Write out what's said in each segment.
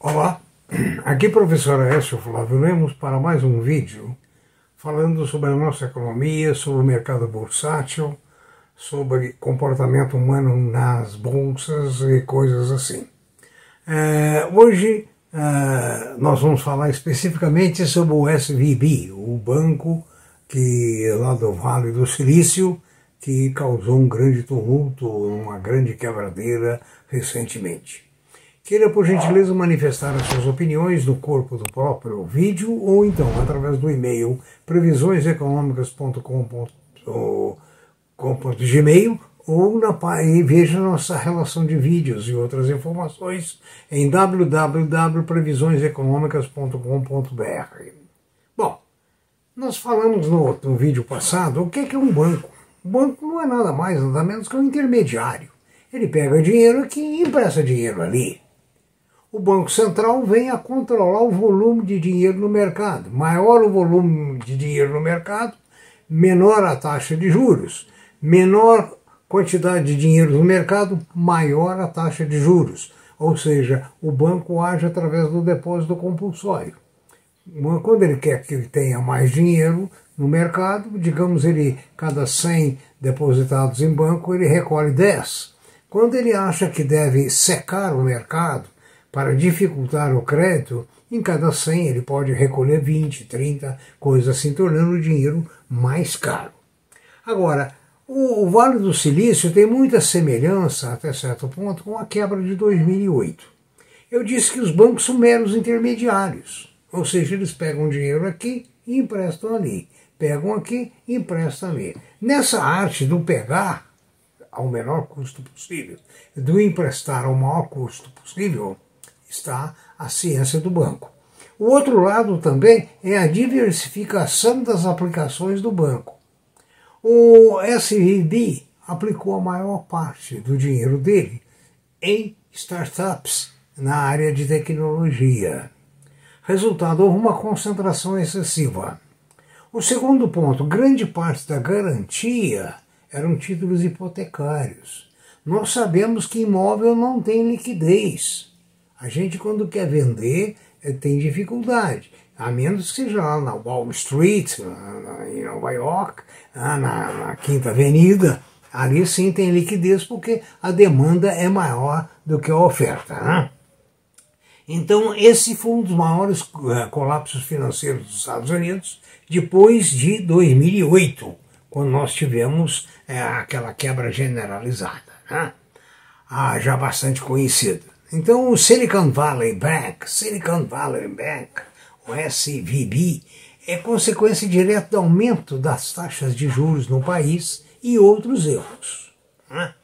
Olá, aqui professor Aécio Flávio Lemos para mais um vídeo falando sobre a nossa economia, sobre o mercado bursátil, sobre comportamento humano nas bolsas e coisas assim. É, hoje é, nós vamos falar especificamente sobre o SVB, o banco que lá do Vale do Silício, que causou um grande tumulto, uma grande quebradeira recentemente. Queira, por gentileza, manifestar as suas opiniões no corpo do próprio vídeo ou então através do e-mail previsioneseconômicas.com.gmail ou na, e veja nossa relação de vídeos e outras informações em www.previsioneseconômicas.com.br. Bom, nós falamos no, no vídeo passado o que é, que é um banco. O banco não é nada mais, nada menos que um intermediário. Ele pega dinheiro aqui e empresta dinheiro ali o Banco Central vem a controlar o volume de dinheiro no mercado. Maior o volume de dinheiro no mercado, menor a taxa de juros. Menor quantidade de dinheiro no mercado, maior a taxa de juros. Ou seja, o banco age através do depósito compulsório. Quando ele quer que tenha mais dinheiro no mercado, digamos ele cada 100 depositados em banco, ele recolhe 10. Quando ele acha que deve secar o mercado, para dificultar o crédito, em cada 100 ele pode recolher 20, 30, coisas assim, tornando o dinheiro mais caro. Agora, o, Vale do Silício tem muita semelhança, até certo ponto, com a quebra de 2008. Eu disse que os bancos são meros intermediários, ou seja, eles pegam dinheiro aqui e emprestam ali. Pegam aqui e emprestam ali. Nessa arte do pegar ao menor custo possível, do emprestar ao maior custo possível, está a ciência do banco. O outro lado também é a diversificação das aplicações do banco. O SVB aplicou a maior parte do dinheiro dele em startups na área de tecnologia. Resultado, houve uma concentração excessiva. O segundo ponto, grande parte da garantia eram títulos hipotecários. Nós sabemos que imóvel não tem liquidez. A gente, quando quer vender, eh, tem dificuldade. A menos que seja lá na Wall Street, em Nova York, na, na Quinta Avenida, ali sim tem liquidez porque a demanda é maior do que a oferta. Né? Então, esse foi um dos maiores uh, colapsos financeiros dos Estados Unidos depois de 2008, quando nós tivemos uh, aquela quebra generalizada, né? ah, já bastante conhecida. Então o Silicon Valley Bank, Silicon Valley Bank, o SVB, é consequência direta do aumento das taxas de juros no país e outros erros. Né?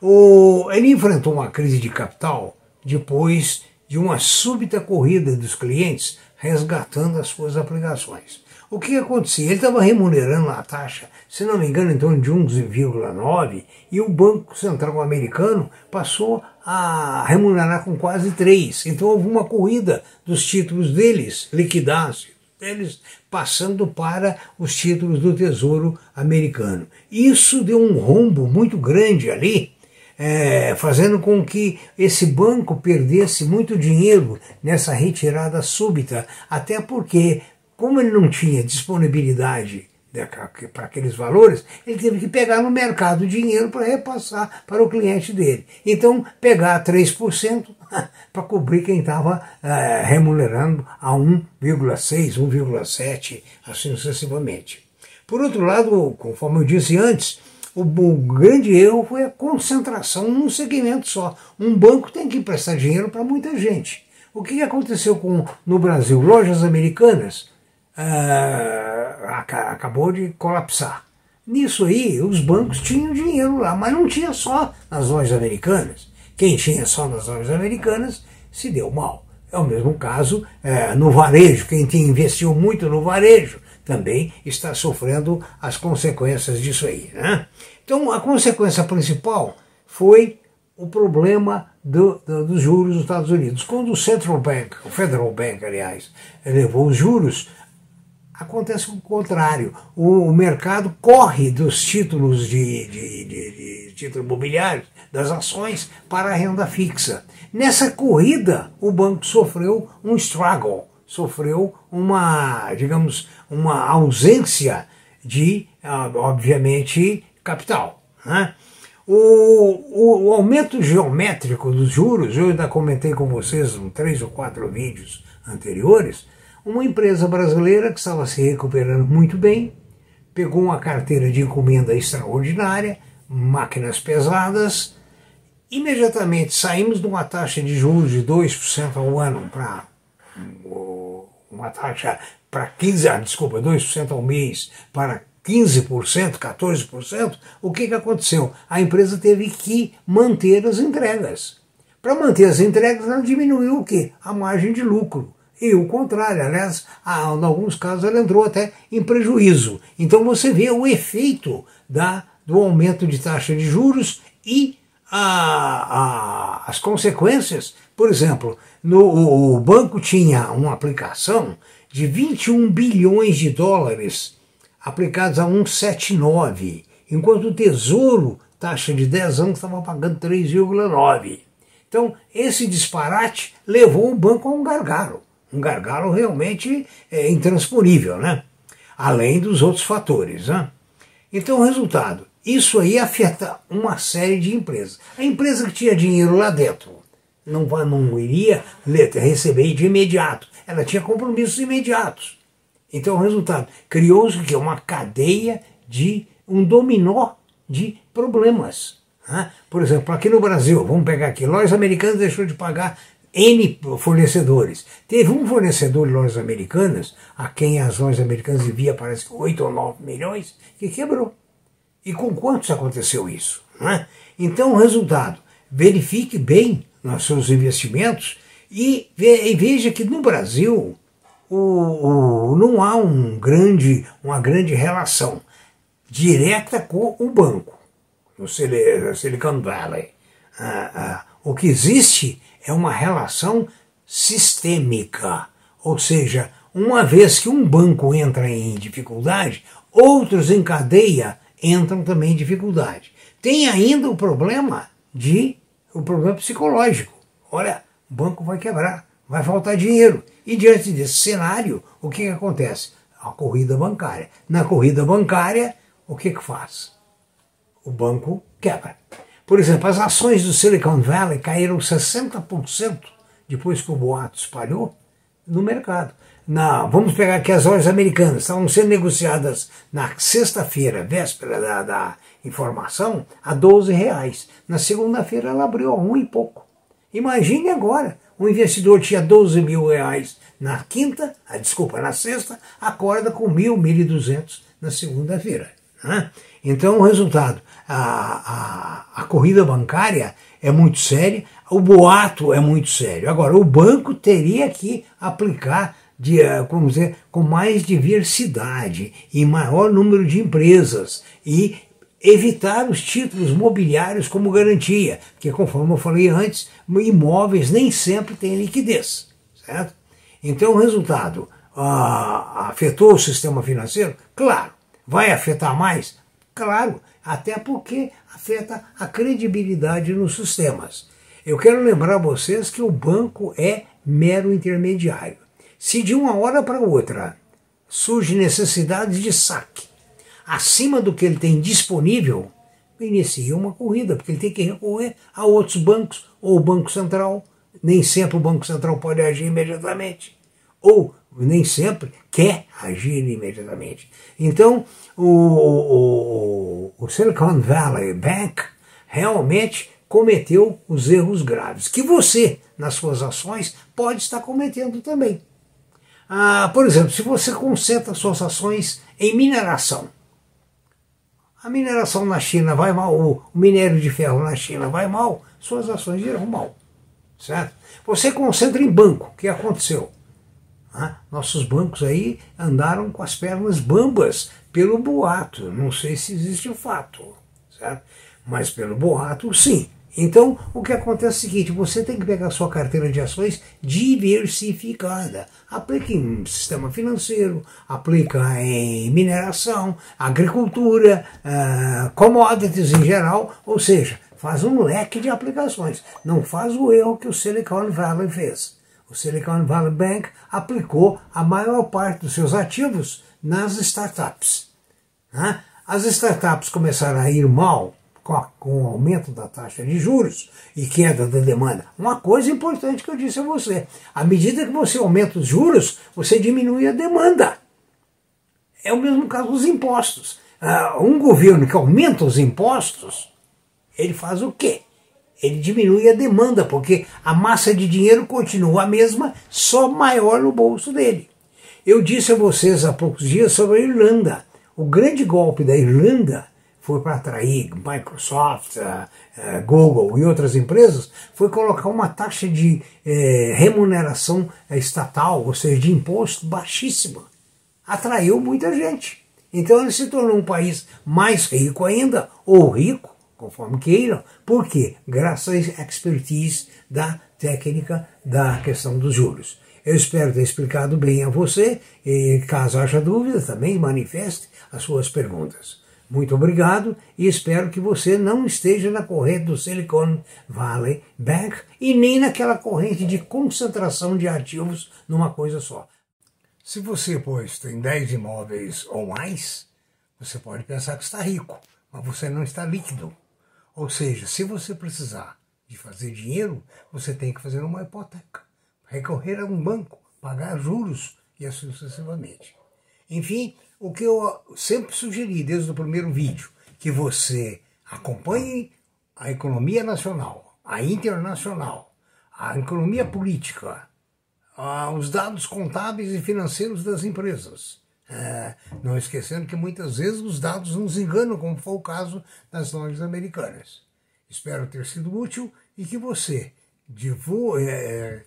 O, ele enfrentou uma crise de capital depois de uma súbita corrida dos clientes resgatando as suas aplicações. O que acontecia? Ele estava remunerando a taxa, se não me engano, torno de 1,9, e o Banco Central Americano passou a remunerar com quase 3. Então houve uma corrida dos títulos deles, liquidados, deles passando para os títulos do Tesouro Americano. Isso deu um rombo muito grande ali, é, fazendo com que esse banco perdesse muito dinheiro nessa retirada súbita, até porque como ele não tinha disponibilidade para aqueles valores, ele teve que pegar no mercado dinheiro para repassar para o cliente dele. Então, pegar 3% para cobrir quem estava é, remunerando a 1,6%, 1,7%, assim sucessivamente. Por outro lado, conforme eu disse antes, o, o, grande erro foi a concentração num segmento só. Um banco tem que emprestar dinheiro para muita gente. O que aconteceu com, no Brasil? Lojas americanas uh, acabou de colapsar. Nisso aí, os bancos tinham dinheiro lá, mas não tinha só nas lojas americanas. Quem tinha só nas lojas americanas se deu mal. É o mesmo caso é, no varejo. Quem investiu muito no varejo também está sofrendo as consequências disso aí. Né? Então, a consequência principal foi o problema do, do, dos juros dos Estados Unidos. Quando o Central Bank, o Federal Bank, aliás, elevou os juros, acontece o contrário. O, mercado corre dos títulos de, de, de, de títulos imobiliários, das ações, para a renda fixa. Nessa corrida, o banco sofreu um struggle, sofreu uma, digamos, uma ausência de, ah, obviamente, capital. Né? O, o, o, aumento geométrico dos juros, eu ainda comentei com vocês em três ou quatro vídeos anteriores, uma empresa brasileira que estava se recuperando muito bem, pegou uma carteira de encomenda extraordinária, máquinas pesadas, imediatamente saímos de uma taxa de juros de 2% ao ano para uma taxa para 15, ah, desculpa, 2% ao mês para 15%, 14%, o que, que aconteceu? A empresa teve que manter as entregas. Para manter as entregas, ela diminuiu o quê? A margem de lucro e o contrário. Aliás, em alguns casos ela entrou até em prejuízo. Então você vê o efeito da, do aumento de taxa de juros e a, a, as consequências. Por exemplo, no, o banco tinha uma aplicação de 21 bilhões de dólares aplicados a 1,79, enquanto o Tesouro, taxa de 10 anos, estava pagando 3,9. Então, esse disparate levou o banco a um gargalo um gargalo realmente é, intransponível, né? além dos outros fatores. Né? Então, o resultado, isso aí afeta uma série de empresas. A empresa que tinha dinheiro lá dentro não, não iria receber de imediato, ela tinha compromissos imediatos. Então, o resultado, criou-se que uma cadeia de um dominó de problemas. Né? Por exemplo, aqui no Brasil, vamos pegar aqui, lojas americanas deixou de pagar N fornecedores. Teve um fornecedor de lojas americanas, a quem as lojas americanas devia parece que 8 ou 9 milhões, que quebrou. E com quantos aconteceu isso? É? Então, o resultado, verifique bem nos seus investimentos e, veja que no Brasil o, o, não há um grande, uma grande relação direta com o banco, no Silicon Valley. Ah, ah, o que existe é uma relação sistêmica, ou seja, uma vez que um banco entra em dificuldade, outros em cadeia entram também em dificuldade. Tem ainda o problema de o problema psicológico. Olha, o banco vai quebrar, vai faltar dinheiro. E diante desse cenário, o que, que acontece? A corrida bancária. Na corrida bancária, o que, que faz? O banco quebra. Por exemplo, as ações do Silicon Valley caíram 60% depois que o boato espalhou no mercado. Na, vamos pegar aqui as lojas americanas, estavam sendo negociadas na sexta-feira, véspera da, da, informação, a 12 reais. Na segunda-feira ela abriu a um e pouco. Imagine agora, o investidor tinha 12 mil reais na quinta, ah, desculpa, na sexta, acorda com mil, mil e duzentos na segunda-feira. Né? Então, o resultado, a, a, a corrida bancária é muito séria, o boato é muito sério. Agora, o banco teria que aplicar de, como eh, dizer, com mais diversidade e maior número de empresas e evitar os títulos mobiliários como garantia, porque conforme eu falei antes, imóveis nem sempre têm liquidez, certo? Então o resultado ah, afetou o sistema financeiro? Claro. Vai afetar mais? Claro, até porque afeta a credibilidade nos sistemas. Eu quero lembrar vocês que o banco é mero intermediário. Se de uma hora para outra surge necessidade de saque acima do que ele tem disponível, inicia uma corrida, porque ele tem que recorrer a outros bancos, ou o Banco Central. Nem sempre o Banco Central pode agir imediatamente. Ou nem sempre quer agir imediatamente. Então, o, o, o Silicon Valley Bank realmente cometeu os erros graves, que você, nas suas ações, pode estar cometendo também. Ah, por exemplo, se você concentra suas ações em mineração, a mineração na China vai mal, o minério de ferro na China vai mal, suas ações irão mal. Certo? Você concentra em banco, o que aconteceu? Ah, nossos bancos aí andaram com as pernas bambas pelo boato. Não sei se existe o fato, certo? Mas pelo boato, sim. Então, o que acontece é o seguinte: você tem que pegar sua carteira de ações diversificada. Aplica em sistema financeiro, aplica em mineração, agricultura, uh, commodities em geral, ou seja, faz um leque de aplicações. Não faz o erro que o Silicon Valley fez. O Silicon Valley Bank aplicou a maior parte dos seus ativos nas startups. Né? As startups começaram a ir mal com o aumento da taxa de juros e queda da demanda. Uma coisa importante que eu disse a você: à medida que você aumenta os juros, você diminui a demanda. É o mesmo caso dos impostos. Uh, um governo que aumenta os impostos, ele faz o quê? Ele diminui a demanda, porque a massa de dinheiro continua a mesma, só maior no bolso dele. Eu disse a vocês há poucos dias sobre a Irlanda. O grande golpe da Irlanda foi para atrair Microsoft, uh, uh, Google e outras empresas, foi colocar uma taxa de uh, remuneração estatal, ou seja, de imposto baixíssima. Atraiu muita gente. Então ele se tornou um país mais rico ainda, ou rico, conforme queiram. Por quê? Graças à expertise da técnica da questão dos juros. Eu espero ter explicado bem a você e caso haja dúvida, também manifeste as suas perguntas. Muito obrigado e espero que você não esteja na corrente do Silicon Valley Bank e nem naquela corrente de concentração de ativos numa coisa só. Se você, pois, tem 10 imóveis ou mais, você pode pensar que está rico, mas você não está líquido. Ou seja, se você precisar de fazer dinheiro, você tem que fazer uma hipoteca, recorrer a um banco, pagar juros e assim sucessivamente. Enfim, o que eu sempre sugeri desde o primeiro vídeo, que você acompanhe a economia nacional, a internacional, a economia política, os dados contábeis e financeiros das empresas. É, não esquecendo que muitas vezes os dados nos enganam, como foi o caso das lojas americanas. Espero ter sido útil e que você divulgue, é,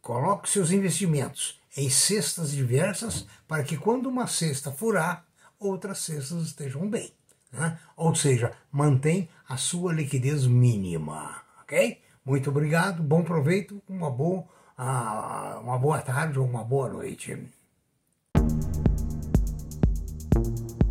coloque seus investimentos em cestas diversas para que quando uma cesta furar, outras cestas estejam bem. Né? Ou seja, mantém a sua liquidez mínima. Ok? Muito obrigado, bom proveito, uma boa, uh, uma boa tarde ou uma boa noite. thank you